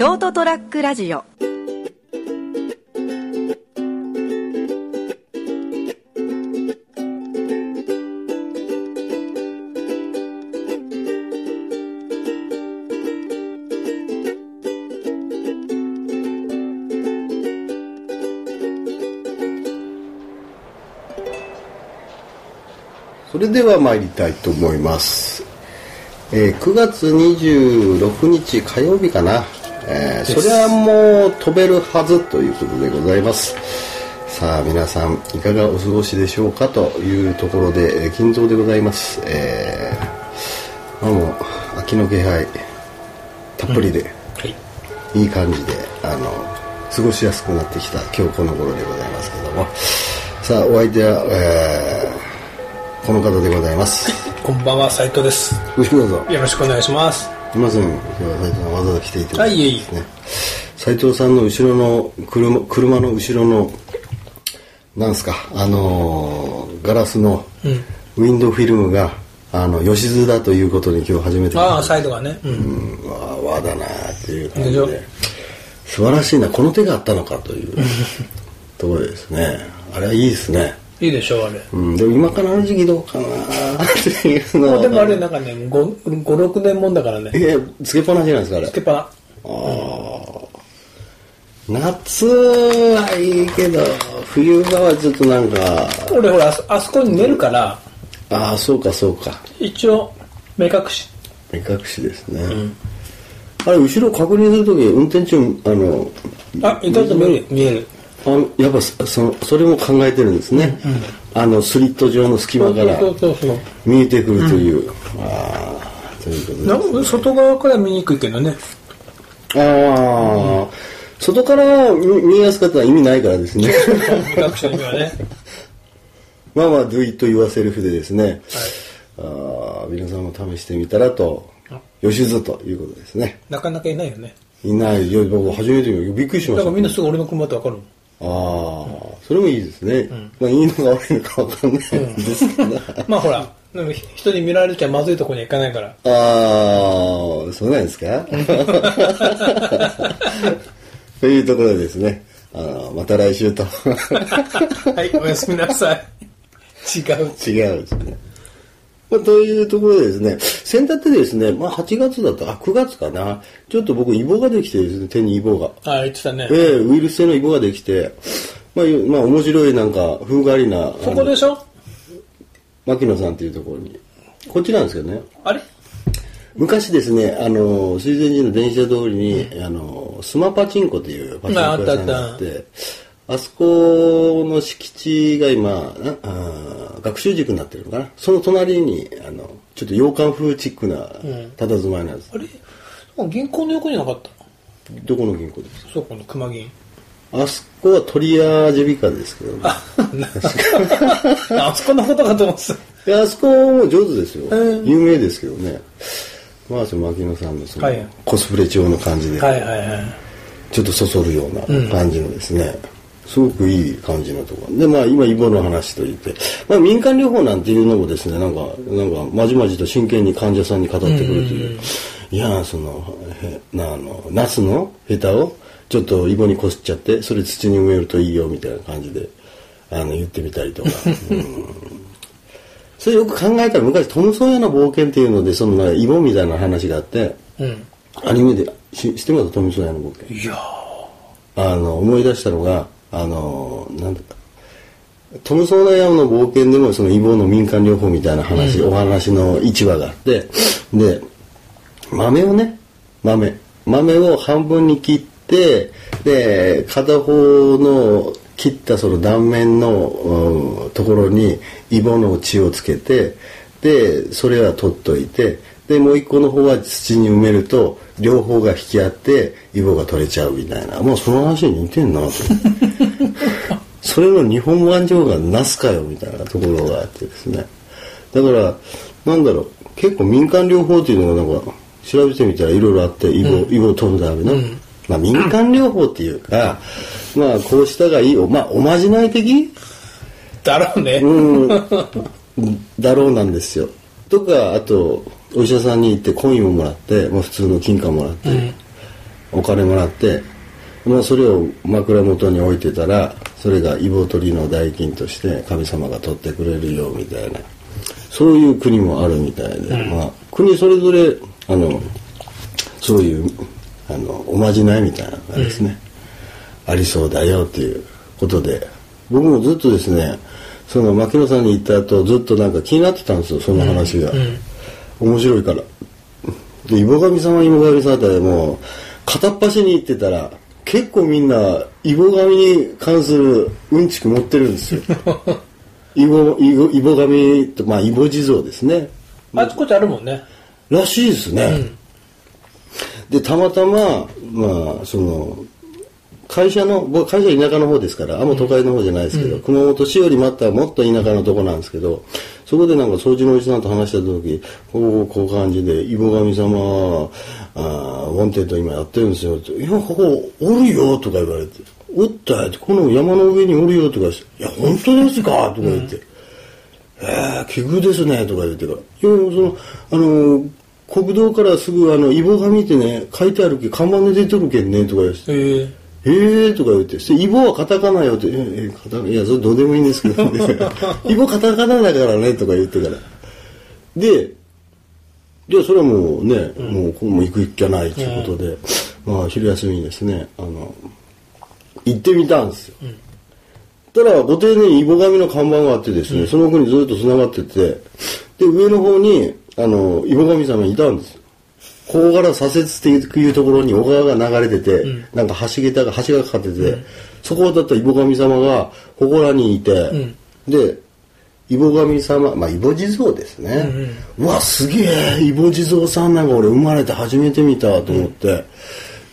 ショートトラックラジオ。それでは参りたいと思います、えー9月26日火曜日かな、えーそれはもう飛べるはずということでございます。さあ皆さんいかがお過ごしでしょうかというところで、えー金蔵でございます、えーまあもう秋の気配たっぷりで、はい。いい感じであの過ごしやすくなってきた今日この頃でございますけども。さあお相手は、えーこの方でございます。こんばんは、斉藤です。よろしくどうぞよろしくお願いします。すいません今日は斉藤さんわざわざ来ていただいてはいいえいえ。ですね斉藤さんの後ろの車車の後ろのなんすかあのーガラスのウィンドウフィルムがあの吉津だということに今日初めてああ、サイドがね。うん。うん。わあ和だなっていう感じで。で素晴らしいな。この手があったのかというところですね。あれはいいですねいいでしょう、あれ。うん、でも今からの時期どうかなっていうのは でもあれ、なんかね、5、5 6年もんだからね。えつけっぱなしなんですかあれつけっぱな。ああ夏はいいけど冬場はちょっとなんか俺、ほら、あそこに寝るから、ああそうかそうか一応、目隠し。目隠しですね、あれ後ろ確認するとき運転中あのあ、いたと見える。見える。あやっぱそそのそれも考えてるんですね、あのスリット状の隙間から見えてくるという、ああということでそう。なん外側から見にくいけどね。ああ、外から見やすかったら意味ないからですね。ね。まあまあ do it yourself でですね、ああ皆さんも試してみたらと吉津ということですね。なかなかいないよね。いないいや僕初めて見た。びっくりしました。だからみんなすぐ俺の車ってわかるもん。ああ、それもいいですね、まあいいのか悪いのかわかんないですけど、まあほら、でも人に見られちゃまずいとこには行かないから。ああそうなんですか？というところでですねあのまた来週とはい、おやすみなさい。違う。違うですね。まあ、というところでですね、先だってですね、まあ8月だった、あ、9月かな。ちょっと僕、イボができてですね、手にイボが。あ、言ってたねえ。えウイルス性のイボができて、まあ、まあ、面白いなんか、風変わりな、そこでしょ？牧野さんっていうところに。こっちなんですけどね。あれ？昔ですね、あの、水前寺の電車通りに、あの、スマパチンコっていうパチンコ屋さんがあっああったて、あそこの敷地が今、なあー学習塾になってるのかな？その隣に、あの、ちょっと洋館風チックな佇まいなんです。あれ？銀行の横になかった？どこの銀行ですか？そこの熊銀。あそこはトリアジェビカですけどね。あそこのことかと思ってた。あそこも上手ですよ。うん有名ですけどね。まあ、その牧野さんのその、はいコスプレ調の感じで。はいはいはい。ちょっとそそるような感じのですね、すごくいい感じのとこ。ろでまあ今イボの話といって、まあ、民間療法なんていうのもですねなんかなんかまじまじと真剣に患者さんに語ってくるという、いやそのへなあのナスのヘタをちょっとイボにこすっちゃってそれ土に埋めるといいよみたいな感じであの言ってみたりとか。うん。それよく考えたら昔トム・ソーヤの冒険っていうのでそのイボみたいな話があってうん。アニメでし知ってます？トム・ソーヤの冒険。いやあの思い出したのがあのなんだトム・ソーヤの冒険でもそのイボの民間療法みたいな話、お話の一話があってで豆をね豆豆を半分に切ってで片方の切ったその断面の、うんところにイボの血をつけてでそれは取っといてでもう一個の方は土に埋めると両方が引き合ってイボが取れちゃうみたいな。もうその話に似てんな。と それの日本版上がなすかよみたいなところがあってですね。だからなんだろう。結構民間療法っていうのがなんか調べてみたらいろいろあってイボ,、イボを取るための、まあ、民間療法っていうか、まあこうしたがいいおまあおまじない的？だろうね。うん。だろうなんですよ。とかあとお医者さんに行ってコインをもらって、まあ、普通の金貨もらって、お金もらって、まあ、それを枕元に置いてたらそれがイボ取りの代金として神様が取ってくれるよみたいな。そういう国もあるみたいで、まあ、国それぞれあのそういうあのおまじないみたいなのがですね、ありそうだよっていうことで。僕もずっとですねその牧野さんに行った後ずっとなんか気になってたんですよその話が、面白いから。でイボ神様イボ神様ってもう片っ端に行ってたら結構みんなイボ神に関するうんちく持ってるんですよ。イボイボイボ神とまあイボ地蔵ですね。あちこちあるもんね。らしいですね、でたまたままあその会社の僕会社田舎の方ですからあんま都会の方じゃないですけど、熊本市よりまたもっと田舎のとこなんですけどそこでなんか掃除のおじさんと話した時こうこう感じで「イボ神様あー wanted 今やってるんですよ」って「いやここおるよ」とか言われて「おったよ」って「この山の上におるよ」とかして「いや本当ですか」とか言って。えー、奇遇ですね、とか言ってから。いや、その、あの、国道からすぐ、あの、イボ紙ってね、書いてあるけ、看板で出てるけんね、とか言って。えええーとか言って、そしてイボはカタカナよって、えー、えーカタいや、それどうでもいいんですけどね。イボカタカナだからね、とか言ってから。で、じゃあそれはもうね、もうこうもう行くっきゃないということで、まあ昼休みにですね、あの、行ってみたんですよ。たら、ご丁寧にイボ紙の看板があってですね、その奥にずっと繋がってて、で、上の方に、あの、イボ神様いたんですよ。ここから左折っていうところに小川が流れてて、なんか橋桁が、橋がかかってて、そこだったイボ神様が、ここらにいて、で、イボ神様、まあ、イボ地蔵ですね。うわ、すげえ、イボ地蔵さんなんか俺生まれて初めて見たと思って、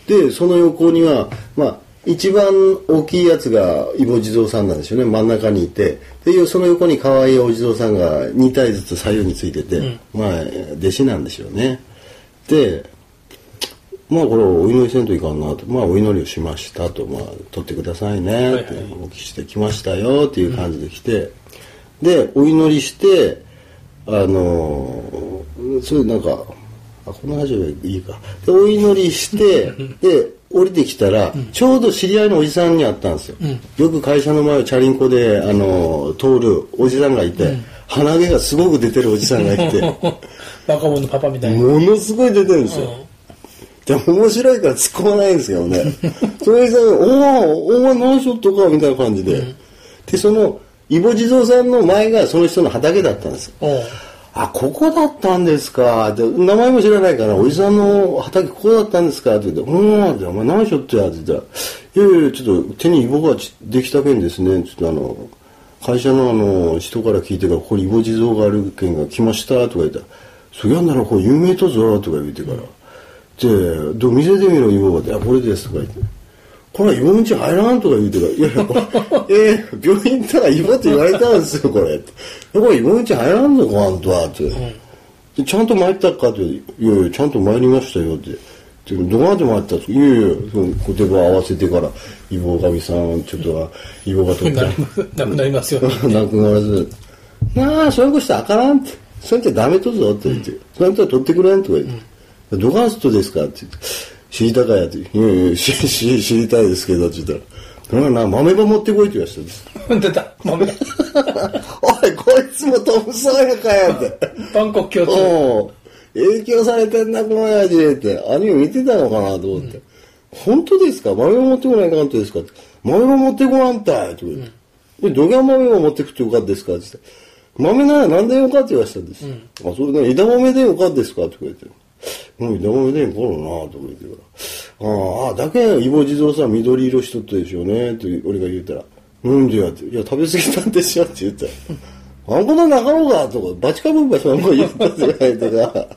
で、その横には、まあ、一番大きいやつがイボ地蔵さんなんですよね。真ん中にいて。で、その横に可愛いお地蔵さんが2体ずつ左右についてて、まあ、弟子なんでしょうね。で、まあこれお祈りせんといかんなと。まあお祈りをしましたと。まあ取ってくださいねってお聞きしてきましたよっていう感じで来て。で、お祈りして、あのーそれなんか、あ、この話はいいか。で、お祈りして、で、降りてきたら、ちょうど知り合いのおじさんに会ったんですよ。よく会社の前をチャリンコで、あのー通るおじさんがいて、鼻毛がすごく出てるおじさんがいて、若者のパパみたいな。ものすごい出てるんですよ。でも面白いから突っ込まないんですけどね。それでさ、おお、お前何しよっとかみたいな感じで。で、その、イボ地蔵さんの前がその人の畑だったんですよ。おうあ、ここだったんですか？で、名前も知らないから、おじさんの畑ここだったんですか？って言って、うん、ってお前何しよってやって言ったら、いやいや、ちょっと手にイボがちできたけんですね。ちょっとあの、会社のあの、人から聞いてから、ここにイボ地蔵があるけんが来ましたとか言ったら、そりゃならこれ有名とぞとか言ってから、で、どう見せてみろ、イボがっこれですとか言って。これはイボんち入らんとか言うてから、いやいや、これ えー、病院行ったらイボって言われたんですよ、これ。これイボんち入らんのか、あんたって。でちゃんと参ったか？って、いやいや、ちゃんと参りましたよって。でどこまで参ったんですかいやいや、その言葉合わせてから、イボ神さん、ちょっと、イボが取って な、なくなりますよ。なくならず、なあ、そういうことしたらあからんって。そうやってダメとぞって言って、そうやったら取ってくれんとか言って、どがんすとですかって言って、知りたかやって、いやいや、知りたいですけどって言ったら、だからな、豆ば持ってこいって言われたんです。出た。豆。おい、こいつもトムソーヤかやって。バンコク共通。影響されてんな、この親父って。アニメ見てたのかなと思って。本当ですか？豆ば持ってこないかんとですか？って。豆ば持ってこらんたいとか言って。で、どぎゃ豆ば持ってくってよかったですか？って言って。豆なら何でよかって言われたんです。あ、それで枝豆でよかですか？とか言って。もう枝豆でんころなとか言ってから。ああ、だけイボ地蔵さん緑色しとったでしょうねって俺が言ったら。うんでやって。いや、食べ過ぎたんですよって言ったら。あんことなかろうかとか、バチかぶんばしなんか言ったじゃないとか。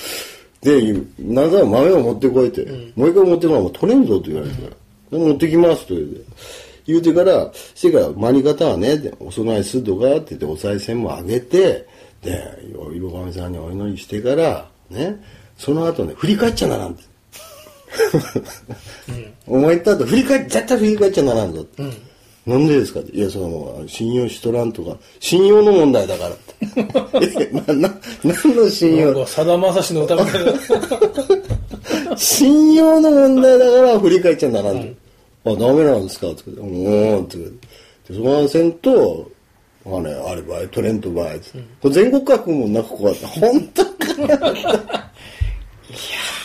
で、なんざ豆を持ってこいって、もう一回持ってこないもう取れんぞって言われてから。で持ってきますと言うて。言うてから、してから、間に方はね、でお供えするとかって言って、お賽銭もあげて、で、イボ神さんにお祈りしてから、ね、その後ね、振り返っちゃならんって。お前言った後、振り返っ、絶対振り返っちゃならんぞって。なんでですか。いや、その信用しとらんとか、信用の問題だからって。えな、な、何の信用？さだまさしの歌みたいな。信用の問題だから振り返っちゃならんと。あ、ダメなんですか？って言って、うん、って言って。でその線と、まあね、あればい、トレントばい、ってこれ全国各もなくこうやって、本当か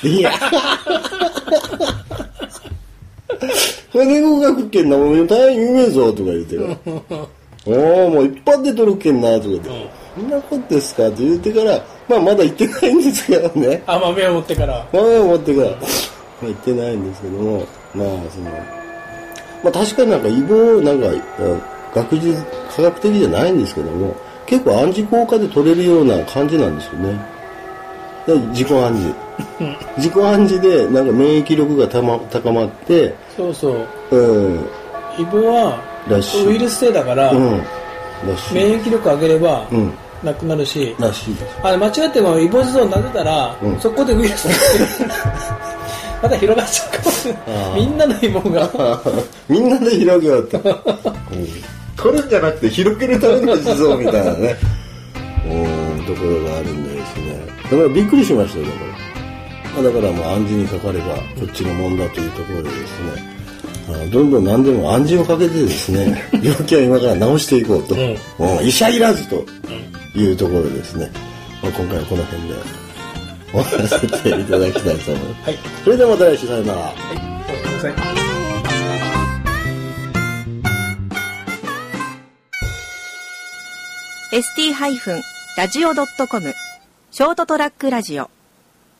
いや。いや。これ全国各県な、もう大変有名ぞ、とか言ってる。おおもう一般で取るけんな、とか言って。そんなことですか？って言ってから、まあまだ行ってないんですけどね。甘めを持ってから。豆を持ってから、まあ行ってないんですけども、まあその、まあ確かになんか異棒、なんか、あ学術、科学的じゃないんですけども、結構暗示効果で取れるような感じなんですよね。で自己暗示。自己暗示でなんか免疫力がたま高まって、そうそう。うん、イボは。ウイルス性だから、うん、ら。免疫力上げれば、うん、なくなるし、らしい。あれ間違ってもイボジゾン投げたら、うんそこでウイルスがまた広がっちゃうかもしれないみんなのイボが。みんなで広げようって。うんこれじゃなくて広げるための地蔵みたいなね、うん、ところがあるんでですね。だからびっくりしましたよ、だから。まあだからもう暗示にかかればこっちのもんだというところでですね、どんどん何でも暗示をかけてですね、病気は今から治していこうと。うんうん医者いらずというところでですね、まあ、今回はこの辺で終わらせていただきたいと思います。はい。それではまた来週さよなら。はい。ごめんなさい。ST-radio.com ショートトラックラジオ